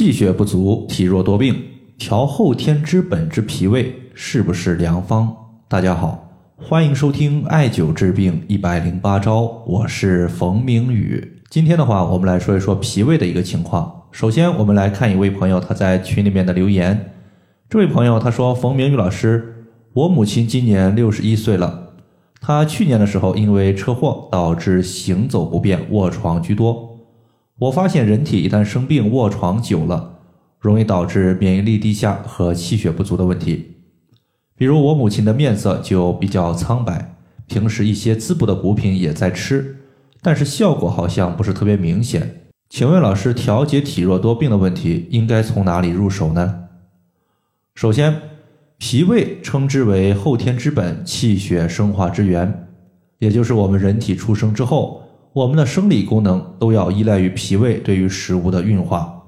气血不足，体弱多病，调后天之本之脾胃是不是良方？大家好，欢迎收听艾灸治病一百零八招，我是冯明宇。今天的话，我们来说一说脾胃的一个情况。首先，我们来看一位朋友他在群里面的留言。这位朋友他说：“冯明宇老师，我母亲今年六十一岁了，她去年的时候因为车祸导致行走不便，卧床居多。”我发现人体一旦生病卧床久了，容易导致免疫力低下和气血不足的问题。比如我母亲的面色就比较苍白，平时一些滋补的补品也在吃，但是效果好像不是特别明显。请问老师，调节体弱多病的问题应该从哪里入手呢？首先，脾胃称之为后天之本，气血生化之源，也就是我们人体出生之后。我们的生理功能都要依赖于脾胃对于食物的运化。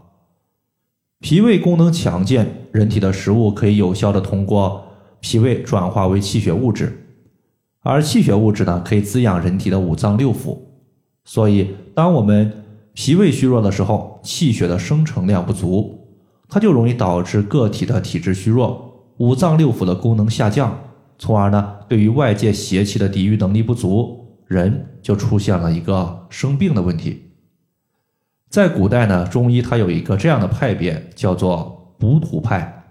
脾胃功能强健，人体的食物可以有效的通过脾胃转化为气血物质，而气血物质呢，可以滋养人体的五脏六腑。所以，当我们脾胃虚弱的时候，气血的生成量不足，它就容易导致个体的体质虚弱，五脏六腑的功能下降，从而呢，对于外界邪气的抵御能力不足。人就出现了一个生病的问题。在古代呢，中医它有一个这样的派别，叫做补土派。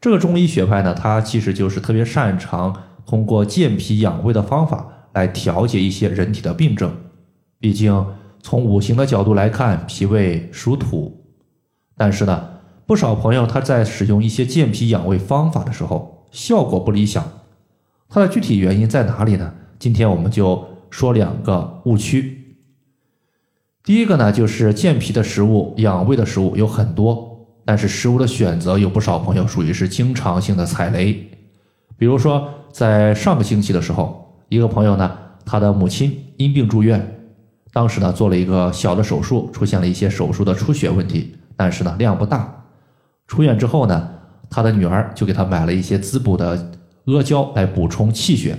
这个中医学派呢，它其实就是特别擅长通过健脾养胃的方法来调节一些人体的病症。毕竟从五行的角度来看，脾胃属土。但是呢，不少朋友他在使用一些健脾养胃方法的时候，效果不理想。它的具体原因在哪里呢？今天我们就说两个误区。第一个呢，就是健脾的食物、养胃的食物有很多，但是食物的选择有不少朋友属于是经常性的踩雷。比如说，在上个星期的时候，一个朋友呢，他的母亲因病住院，当时呢做了一个小的手术，出现了一些手术的出血问题，但是呢量不大。出院之后呢，他的女儿就给他买了一些滋补的阿胶来补充气血。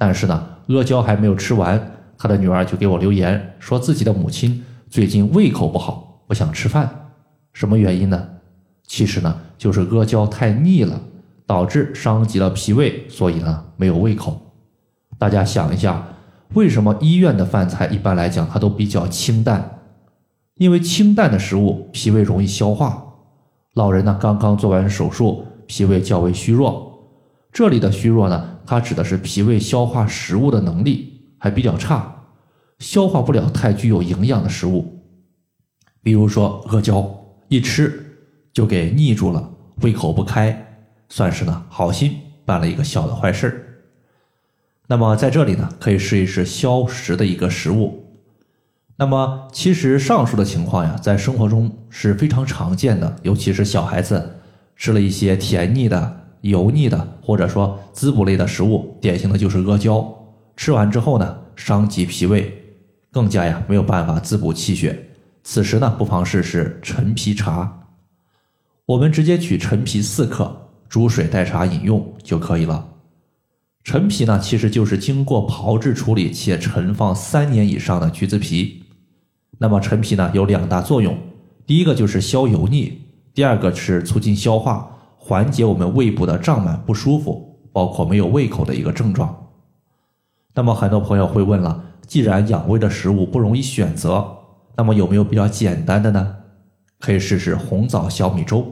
但是呢，阿胶还没有吃完，他的女儿就给我留言，说自己的母亲最近胃口不好，不想吃饭，什么原因呢？其实呢，就是阿胶太腻了，导致伤及了脾胃，所以呢没有胃口。大家想一下，为什么医院的饭菜一般来讲它都比较清淡？因为清淡的食物脾胃容易消化。老人呢刚刚做完手术，脾胃较为虚弱，这里的虚弱呢。它指的是脾胃消化食物的能力还比较差，消化不了太具有营养的食物，比如说阿胶，一吃就给腻住了，胃口不开，算是呢好心办了一个小的坏事。那么在这里呢，可以试一试消食的一个食物。那么其实上述的情况呀，在生活中是非常常见的，尤其是小孩子吃了一些甜腻的。油腻的或者说滋补类的食物，典型的就是阿胶。吃完之后呢，伤及脾胃，更加呀没有办法滋补气血。此时呢，不妨试试陈皮茶。我们直接取陈皮四克，煮水代茶饮用就可以了。陈皮呢，其实就是经过炮制处理且陈放三年以上的橘子皮。那么陈皮呢，有两大作用，第一个就是消油腻，第二个是促进消化。缓解我们胃部的胀满不舒服，包括没有胃口的一个症状。那么很多朋友会问了，既然养胃的食物不容易选择，那么有没有比较简单的呢？可以试试红枣小米粥。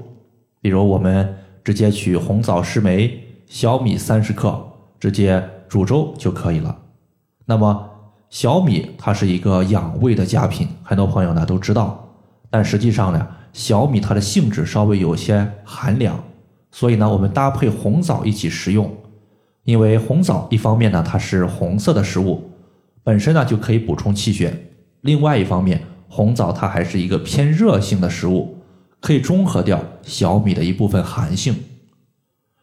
比如我们直接取红枣十枚、小米三十克，直接煮粥就可以了。那么小米它是一个养胃的佳品，很多朋友呢都知道。但实际上呢，小米它的性质稍微有些寒凉。所以呢，我们搭配红枣一起食用，因为红枣一方面呢，它是红色的食物，本身呢就可以补充气血；另外一方面，红枣它还是一个偏热性的食物，可以中和掉小米的一部分寒性。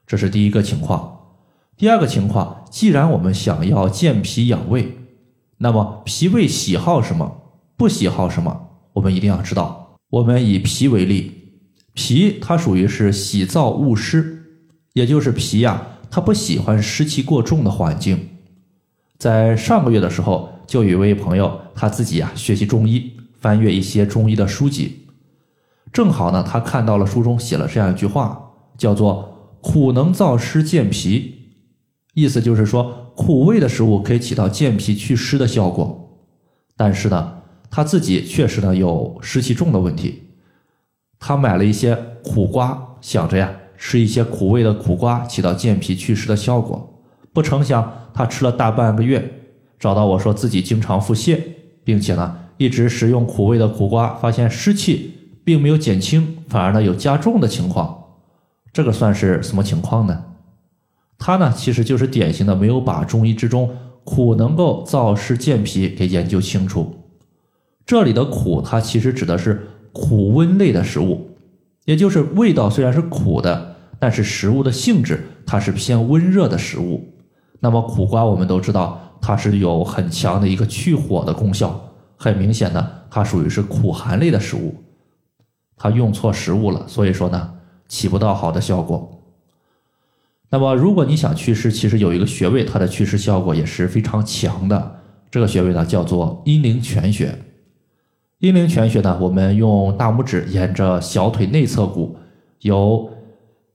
这是第一个情况。第二个情况，既然我们想要健脾养胃，那么脾胃喜好什么，不喜好什么，我们一定要知道。我们以脾为例。脾它属于是喜燥恶湿，也就是脾呀，它不喜欢湿气过重的环境。在上个月的时候，就有一位朋友他自己呀学习中医，翻阅一些中医的书籍，正好呢，他看到了书中写了这样一句话，叫做“苦能燥湿健脾”，意思就是说苦味的食物可以起到健脾祛湿的效果。但是呢，他自己确实呢有湿气重的问题，他买了一些苦瓜，想着呀吃一些苦味的苦瓜起到健脾祛湿的效果，不成想他吃了大半个月，找到我说自己经常腹泻，并且呢一直食用苦味的苦瓜，发现湿气。并没有减轻，反而呢有加重的情况，这个算是什么情况呢？他呢其实就是典型的没有把中医之中苦能够燥湿健脾给研究清楚。这里的苦，它其实指的是苦温类的食物，也就是味道虽然是苦的，但是食物的性质它是偏温热的食物。那么苦瓜我们都知道，它是有很强的一个去火的功效，很明显的，它属于是苦寒类的食物。他用错食物了，所以说呢，起不到好的效果。那么，如果你想祛湿，其实有一个穴位，它的祛湿效果也是非常强的。这个穴位呢，叫做阴陵泉穴。阴陵泉穴呢，我们用大拇指沿着小腿内侧骨，由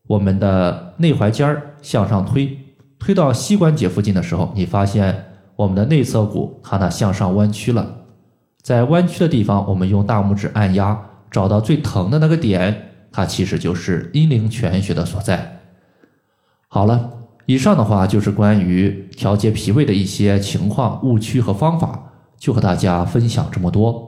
我们的内踝尖儿向上推，推到膝关节附近的时候，你发现我们的内侧骨它呢向上弯曲了。在弯曲的地方，我们用大拇指按压。找到最疼的那个点，它其实就是阴陵泉穴的所在。好了，以上的话就是关于调节脾胃的一些情况、误区和方法，就和大家分享这么多。